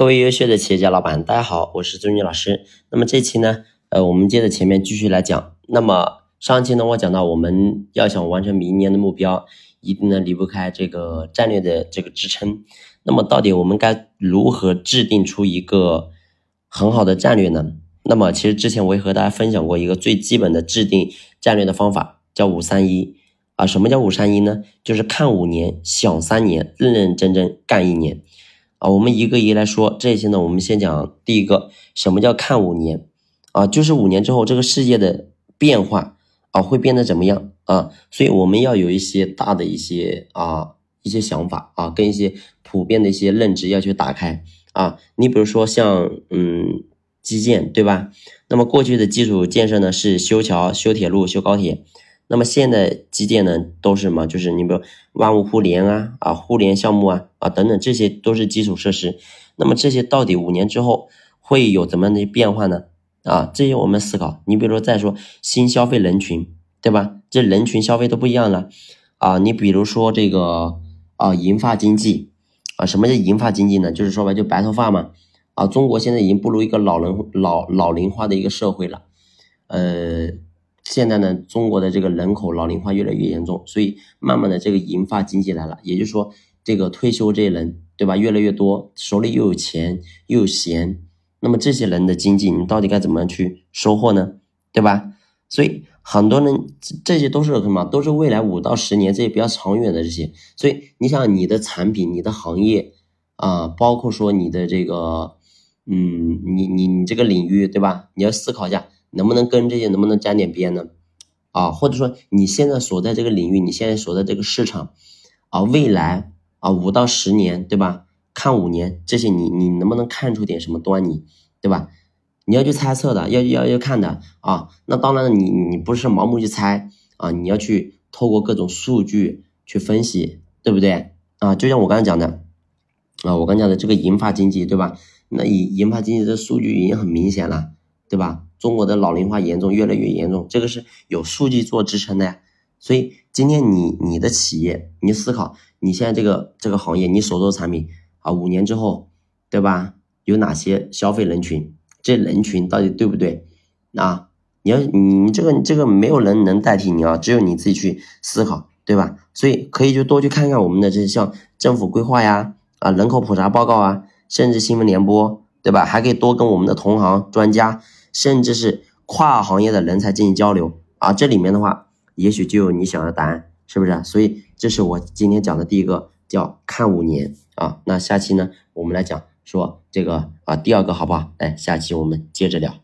各位优秀的企业家老板，大家好，我是周军老师。那么这期呢，呃，我们接着前面继续来讲。那么上期呢，我讲到我们要想完成明年的目标，一定呢离不开这个战略的这个支撑。那么到底我们该如何制定出一个很好的战略呢？那么其实之前我也和大家分享过一个最基本的制定战略的方法，叫五三一啊。什么叫五三一呢？就是看五年，想三年，认认真真干一年。啊，我们一个一个来说这些呢。我们先讲第一个，什么叫看五年？啊，就是五年之后这个世界的变化啊，会变得怎么样啊？所以我们要有一些大的一些啊一些想法啊，跟一些普遍的一些认知要去打开啊。你比如说像嗯基建对吧？那么过去的基础建设呢是修桥、修铁路、修高铁。那么现在基建呢都是什么？就是你比如万物互联啊啊互联项目啊啊等等，这些都是基础设施。那么这些到底五年之后会有怎么样的变化呢？啊，这些我们思考。你比如说再说新消费人群，对吧？这人群消费都不一样了啊。你比如说这个啊银发经济啊，什么叫银发经济呢？就是说白就白头发嘛啊。中国现在已经步入一个老人老老龄化的一个社会了，呃。现在呢，中国的这个人口老龄化越来越严重，所以慢慢的这个银发经济来了，也就是说，这个退休这些人，对吧，越来越多，手里又有钱又有闲，那么这些人的经济，你到底该怎么样去收获呢？对吧？所以很多人这些都是什么？都是未来五到十年这些比较长远的这些，所以你想你的产品、你的行业啊，包括说你的这个，嗯，你你你这个领域，对吧？你要思考一下。能不能跟这些能不能沾点边呢？啊，或者说你现在所在这个领域，你现在所在这个市场，啊，未来啊五到十年，对吧？看五年这些，你你能不能看出点什么端倪，对吧？你要去猜测的，要要要看的啊。那当然，你你不是盲目去猜啊，你要去透过各种数据去分析，对不对？啊，就像我刚才讲的啊，我刚讲的这个银发经济，对吧？那银银发经济这数据已经很明显了，对吧？中国的老龄化严重，越来越严重，这个是有数据做支撑的呀。所以今天你你的企业，你思考你现在这个这个行业，你所做的产品啊，五年之后，对吧？有哪些消费人群？这人群到底对不对？啊，你要你这个这个没有人能代替你啊，只有你自己去思考，对吧？所以可以就多去看看我们的这些像政府规划呀，啊，人口普查报告啊，甚至新闻联播，对吧？还可以多跟我们的同行专家。甚至是跨行业的人才进行交流啊，这里面的话，也许就有你想要的答案，是不是？所以这是我今天讲的第一个，叫看五年啊。那下期呢，我们来讲说这个啊第二个好不好？来，下期我们接着聊。